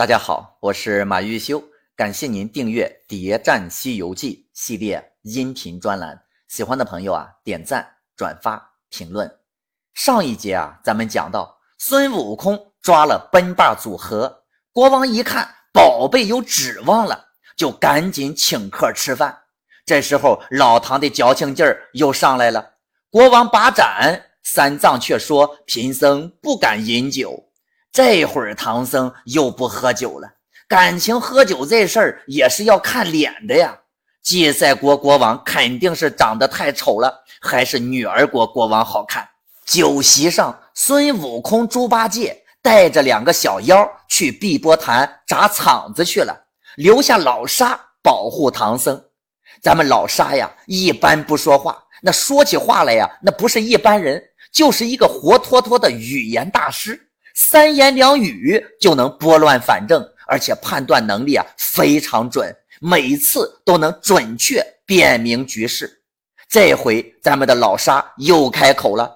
大家好，我是马玉修，感谢您订阅《谍战西游记》系列音频专栏。喜欢的朋友啊，点赞、转发、评论。上一节啊，咱们讲到孙悟空抓了奔霸组合，国王一看宝贝有指望了，就赶紧请客吃饭。这时候老唐的矫情劲儿又上来了，国王把盏，三藏却说贫僧不敢饮酒。这会儿唐僧又不喝酒了，感情喝酒这事儿也是要看脸的呀。祭赛国国王肯定是长得太丑了，还是女儿国国王好看？酒席上，孙悟空、猪八戒带着两个小妖去碧波潭砸场子去了，留下老沙保护唐僧。咱们老沙呀，一般不说话，那说起话来呀，那不是一般人，就是一个活脱脱的语言大师。三言两语就能拨乱反正，而且判断能力啊非常准，每次都能准确辨明局势。这回咱们的老沙又开口了：“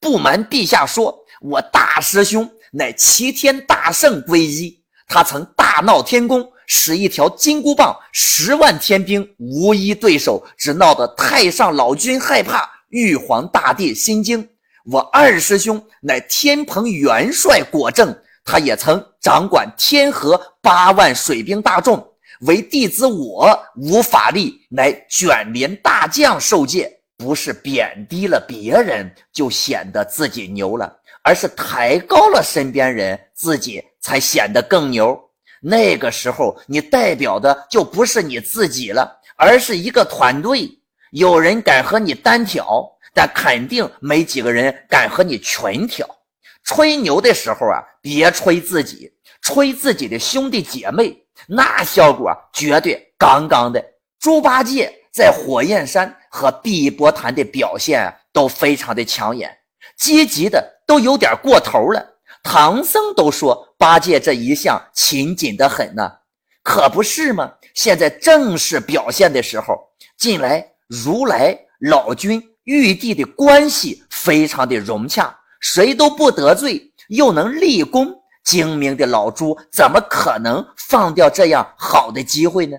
不瞒陛下说，我大师兄乃齐天大圣归一，他曾大闹天宫，使一条金箍棒，十万天兵无一对手，只闹得太上老君害怕，玉皇大帝心惊。”我二师兄乃天蓬元帅果正，他也曾掌管天河八万水兵大众。为弟子我无法力，乃卷帘大将受戒，不是贬低了别人就显得自己牛了，而是抬高了身边人，自己才显得更牛。那个时候，你代表的就不是你自己了，而是一个团队。有人敢和你单挑。但肯定没几个人敢和你群挑。吹牛的时候啊，别吹自己，吹自己的兄弟姐妹，那效果绝对杠杠的。猪八戒在火焰山和碧波潭的表现都非常的抢眼，积极的都有点过头了。唐僧都说八戒这一向勤谨的很呢，可不是吗？现在正是表现的时候。近来如来老君。玉帝的关系非常的融洽，谁都不得罪，又能立功，精明的老猪怎么可能放掉这样好的机会呢？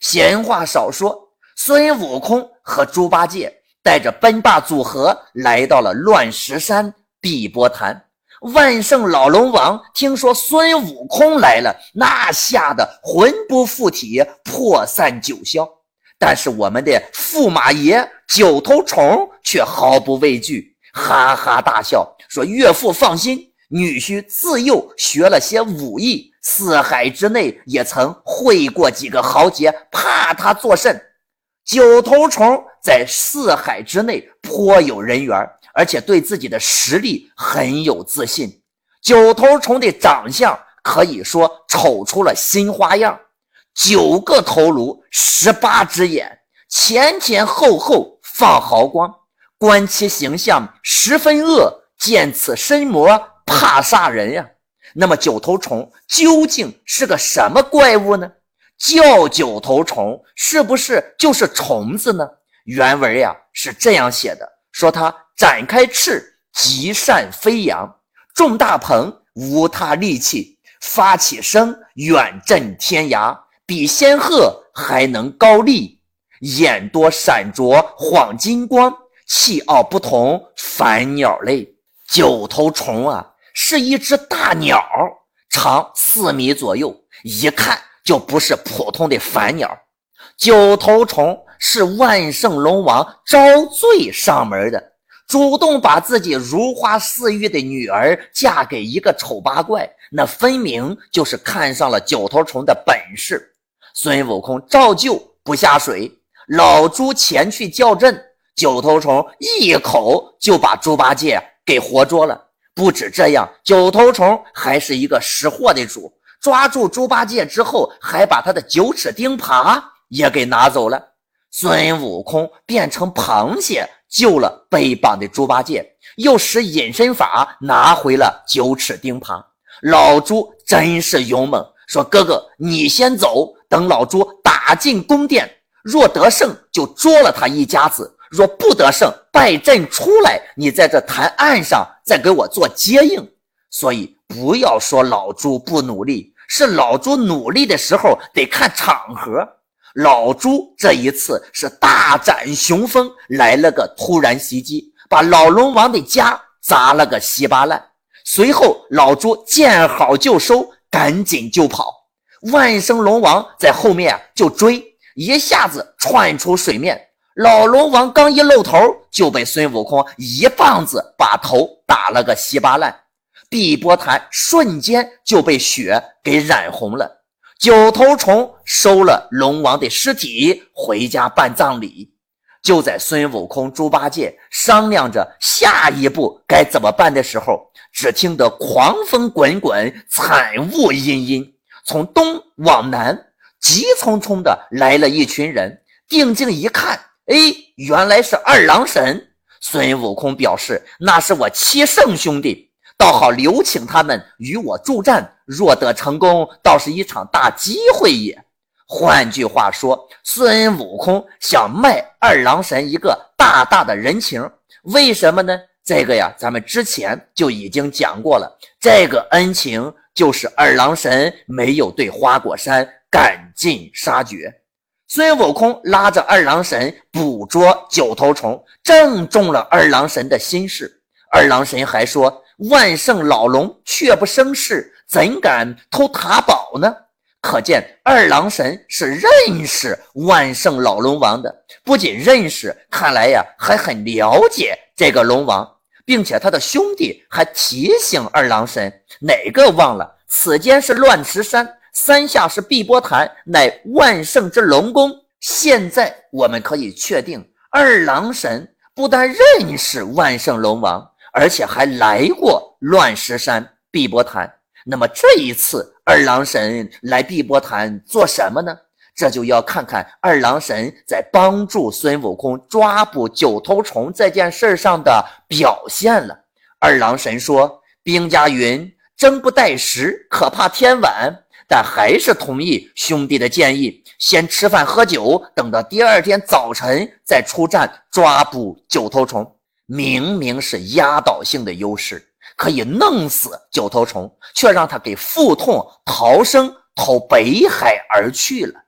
闲话少说，孙悟空和猪八戒带着奔霸组合来到了乱石山碧波潭。万圣老龙王听说孙悟空来了，那吓得魂不附体，破散九霄。但是我们的驸马爷九头虫却毫不畏惧，哈哈大笑说：“岳父放心，女婿自幼学了些武艺，四海之内也曾会过几个豪杰，怕他作甚？”九头虫在四海之内颇有人缘，而且对自己的实力很有自信。九头虫的长相可以说丑出了新花样。九个头颅，十八只眼，前前后后放毫光，观其形象十分恶。见此身模，怕杀人呀！那么九头虫究竟是个什么怪物呢？叫九头虫，是不是就是虫子呢？原文呀是这样写的：说它展开翅，极善飞扬，种大棚，无他利器，发起声，远震天涯。比仙鹤还能高立，眼多闪着晃金光，气傲不同凡鸟类。九头虫啊，是一只大鸟，长四米左右，一看就不是普通的凡鸟。九头虫是万圣龙王招罪上门的，主动把自己如花似玉的女儿嫁给一个丑八怪，那分明就是看上了九头虫的本事。孙悟空照旧不下水，老猪前去叫阵，九头虫一口就把猪八戒给活捉了。不止这样，九头虫还是一个识货的主，抓住猪八戒之后，还把他的九齿钉耙也给拿走了。孙悟空变成螃蟹救了被绑的猪八戒，又使隐身法拿回了九齿钉耙。老猪真是勇猛，说：“哥哥，你先走。”等老朱打进宫殿，若得胜就捉了他一家子；若不得胜，败阵出来，你在这潭岸上再给我做接应。所以不要说老朱不努力，是老朱努力的时候得看场合。老朱这一次是大展雄风，来了个突然袭击，把老龙王的家砸了个稀巴烂。随后，老朱见好就收，赶紧就跑。万圣龙王在后面就追，一下子窜出水面。老龙王刚一露头，就被孙悟空一棒子把头打了个稀巴烂。碧波潭瞬间就被血给染红了。九头虫收了龙王的尸体回家办葬礼。就在孙悟空、猪八戒商量着下一步该怎么办的时候，只听得狂风滚滚，惨雾阴阴，从东往南急匆匆的来了一群人。定睛一看，哎，原来是二郎神。孙悟空表示：“那是我七圣兄弟。”倒好留请他们与我助战，若得成功，倒是一场大机会也。换句话说，孙悟空想卖二郎神一个大大的人情。为什么呢？这个呀，咱们之前就已经讲过了。这个恩情就是二郎神没有对花果山赶尽杀绝。孙悟空拉着二郎神捕捉九头虫，正中了二郎神的心事。二郎神还说。万圣老龙却不生事，怎敢偷塔宝呢？可见二郎神是认识万圣老龙王的，不仅认识，看来呀还很了解这个龙王，并且他的兄弟还提醒二郎神哪个忘了？此间是乱石山，山下是碧波潭，乃万圣之龙宫。现在我们可以确定，二郎神不但认识万圣龙王。而且还来过乱石山碧波潭，那么这一次二郎神来碧波潭做什么呢？这就要看看二郎神在帮助孙悟空抓捕九头虫这件事上的表现了。二郎神说：“兵家云争不待时，可怕天晚。”但还是同意兄弟的建议，先吃饭喝酒，等到第二天早晨再出战抓捕九头虫。明明是压倒性的优势，可以弄死九头虫，却让他给腹痛逃生，投北海而去了。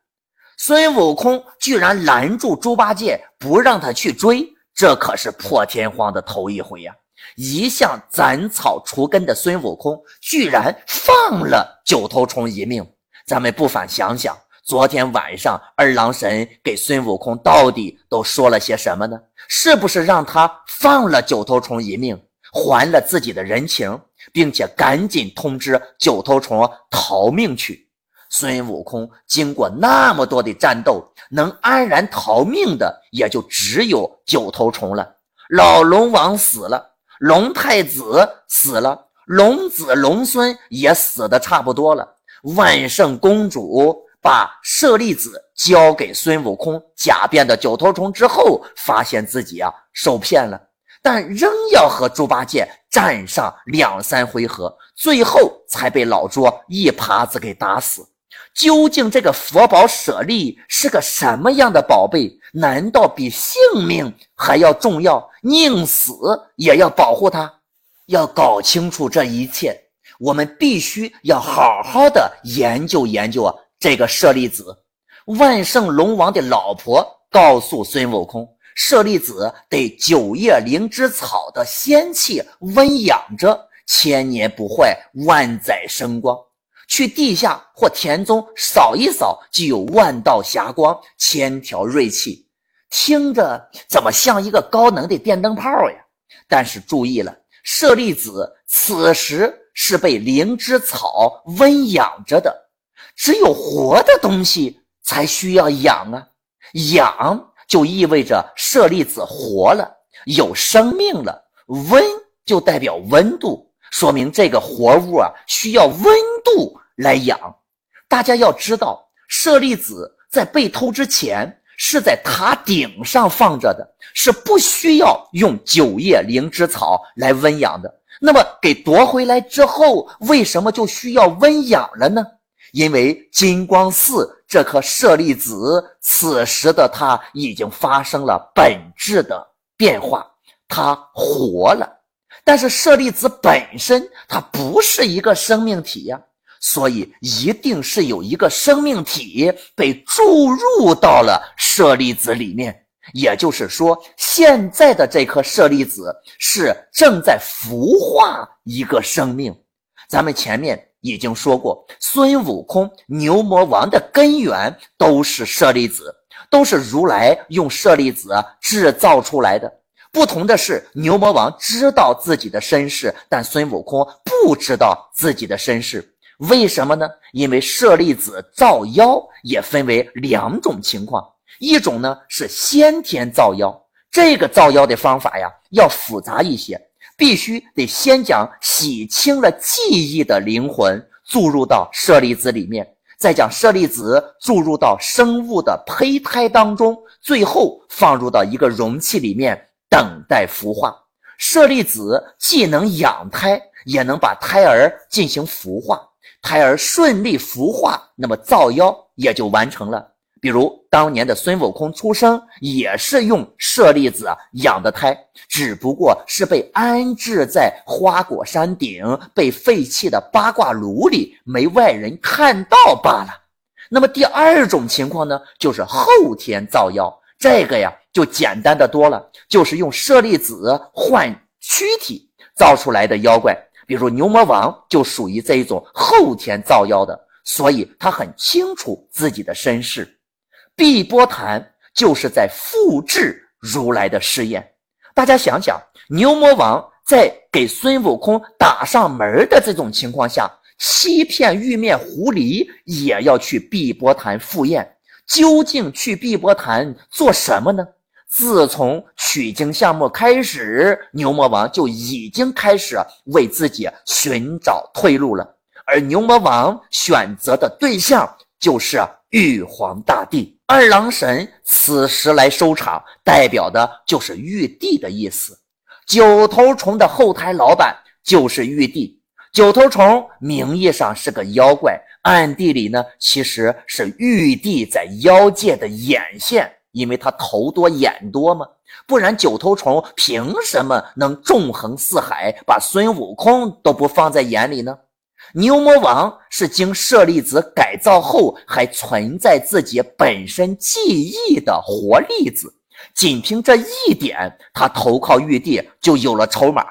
孙悟空居然拦住猪八戒，不让他去追，这可是破天荒的头一回呀！一向斩草除根的孙悟空，居然放了九头虫一命。咱们不妨想想。昨天晚上，二郎神给孙悟空到底都说了些什么呢？是不是让他放了九头虫一命，还了自己的人情，并且赶紧通知九头虫逃命去？孙悟空经过那么多的战斗，能安然逃命的也就只有九头虫了。老龙王死了，龙太子死了，龙子龙孙也死的差不多了。万圣公主。把舍利子交给孙悟空假变的九头虫之后，发现自己啊受骗了，但仍要和猪八戒战上两三回合，最后才被老猪一耙子给打死。究竟这个佛宝舍利是个什么样的宝贝？难道比性命还要重要？宁死也要保护它？要搞清楚这一切，我们必须要好好的研究研究啊！这个舍利子，万圣龙王的老婆告诉孙悟空，舍利子得九叶灵芝草的仙气温养着，千年不坏，万载生光。去地下或田中扫一扫，就有万道霞光，千条锐气。听着怎么像一个高能的电灯泡呀？但是注意了，舍利子此时是被灵芝草温养着的。只有活的东西才需要养啊，养就意味着舍利子活了，有生命了。温就代表温度，说明这个活物啊需要温度来养。大家要知道，舍利子在被偷之前是在塔顶上放着的，是不需要用九叶灵芝草来温养的。那么给夺回来之后，为什么就需要温养了呢？因为金光寺这颗舍利子，此时的它已经发生了本质的变化，它活了。但是舍利子本身它不是一个生命体呀，所以一定是有一个生命体被注入到了舍利子里面。也就是说，现在的这颗舍利子是正在孵化一个生命。咱们前面已经说过，孙悟空、牛魔王的根源都是舍利子，都是如来用舍利子制造出来的。不同的是，牛魔王知道自己的身世，但孙悟空不知道自己的身世。为什么呢？因为舍利子造妖也分为两种情况，一种呢是先天造妖，这个造妖的方法呀要复杂一些。必须得先将洗清了记忆的灵魂注入到舍利子里面，再将舍利子注入到生物的胚胎当中，最后放入到一个容器里面等待孵化。舍利子既能养胎，也能把胎儿进行孵化。胎儿顺利孵化，那么造妖也就完成了。比如当年的孙悟空出生也是用舍利子养的胎，只不过是被安置在花果山顶被废弃的八卦炉里，没外人看到罢了。那么第二种情况呢，就是后天造妖，这个呀就简单的多了，就是用舍利子换躯体造出来的妖怪。比如牛魔王就属于这一种后天造妖的，所以他很清楚自己的身世。碧波潭就是在复制如来的试验。大家想想，牛魔王在给孙悟空打上门的这种情况下，欺骗玉面狐狸也要去碧波潭赴宴。究竟去碧波潭做什么呢？自从取经项目开始，牛魔王就已经开始为自己寻找退路了。而牛魔王选择的对象就是玉皇大帝。二郎神此时来收场，代表的就是玉帝的意思。九头虫的后台老板就是玉帝。九头虫名义上是个妖怪，暗地里呢其实是玉帝在妖界的眼线，因为他头多眼多嘛。不然九头虫凭什么能纵横四海，把孙悟空都不放在眼里呢？牛魔王是经舍利子改造后还存在自己本身记忆的活粒子，仅凭这一点，他投靠玉帝就有了筹码。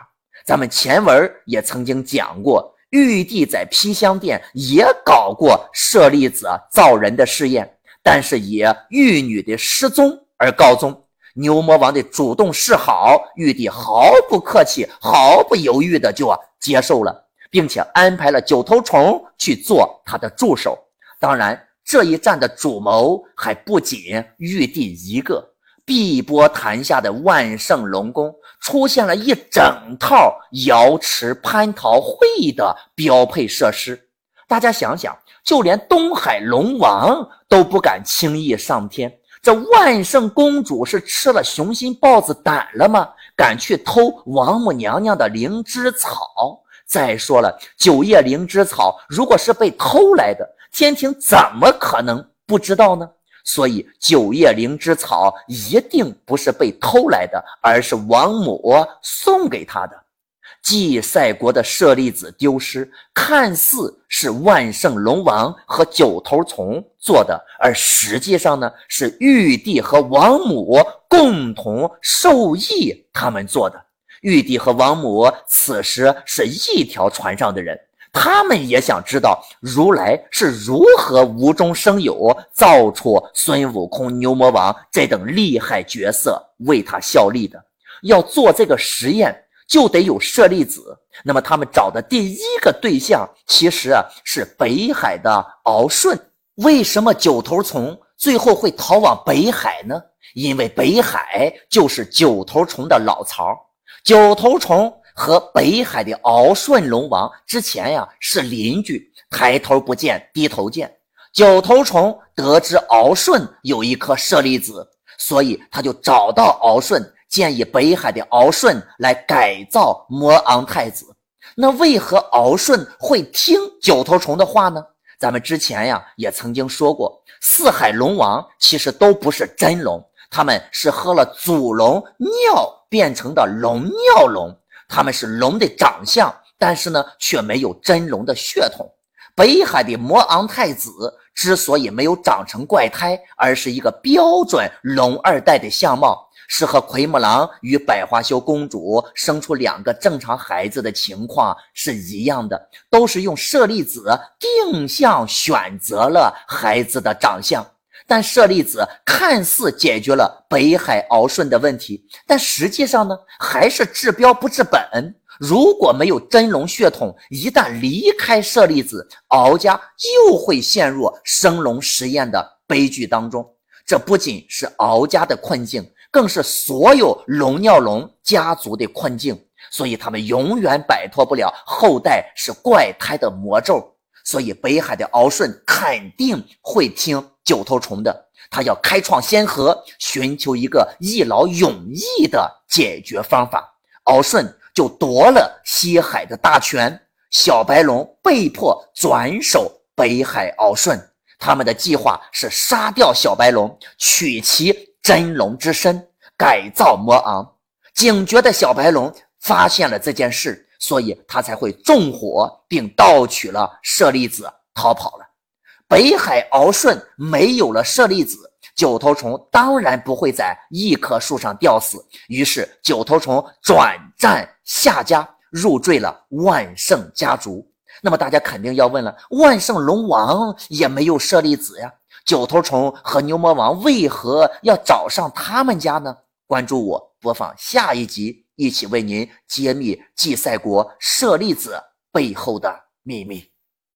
咱们前文也曾经讲过，玉帝在披香殿也搞过舍利子造人的试验，但是以玉女的失踪而告终。牛魔王的主动示好，玉帝毫不客气、毫不犹豫的就啊接受了。并且安排了九头虫去做他的助手。当然，这一战的主谋还不仅玉帝一个。碧波潭下的万圣龙宫出现了一整套瑶池蟠桃会的标配设施。大家想想，就连东海龙王都不敢轻易上天，这万圣公主是吃了雄心豹子胆了吗？敢去偷王母娘娘的灵芝草？再说了，九叶灵芝草如果是被偷来的，天庭怎么可能不知道呢？所以，九叶灵芝草一定不是被偷来的，而是王母送给他的。祭赛国的舍利子丢失，看似是万圣龙王和九头虫做的，而实际上呢，是玉帝和王母共同授意他们做的。玉帝和王母此时是一条船上的人，他们也想知道如来是如何无中生有造出孙悟空、牛魔王这等厉害角色为他效力的。要做这个实验，就得有舍利子。那么他们找的第一个对象，其实啊是北海的敖顺。为什么九头虫最后会逃往北海呢？因为北海就是九头虫的老巢。九头虫和北海的敖顺龙王之前呀是邻居，抬头不见低头见。九头虫得知敖顺有一颗舍利子，所以他就找到敖顺，建议北海的敖顺来改造魔昂太子。那为何敖顺会听九头虫的话呢？咱们之前呀也曾经说过，四海龙王其实都不是真龙，他们是喝了祖龙尿。变成的龙尿龙，他们是龙的长相，但是呢却没有真龙的血统。北海的魔昂太子之所以没有长成怪胎，而是一个标准龙二代的相貌，是和奎木狼与百花羞公主生出两个正常孩子的情况是一样的，都是用舍利子定向选择了孩子的长相。但舍利子看似解决了北海敖顺的问题，但实际上呢，还是治标不治本。如果没有真龙血统，一旦离开舍利子，敖家又会陷入生龙实验的悲剧当中。这不仅是敖家的困境，更是所有龙尿龙家族的困境。所以他们永远摆脱不了后代是怪胎的魔咒。所以北海的敖顺肯定会听九头虫的，他要开创先河，寻求一个一劳永逸的解决方法。敖顺。就夺了西海的大权，小白龙被迫转手北海敖顺。他们的计划是杀掉小白龙，取其真龙之身，改造魔昂。警觉的小白龙发现了这件事，所以他才会纵火并盗取了舍利子，逃跑了。北海敖顺没有了舍利子。九头虫当然不会在一棵树上吊死，于是九头虫转战夏家，入赘了万圣家族。那么大家肯定要问了：万圣龙王也没有舍利子呀，九头虫和牛魔王为何要找上他们家呢？关注我，播放下一集，一起为您揭秘祭赛国舍利子背后的秘密。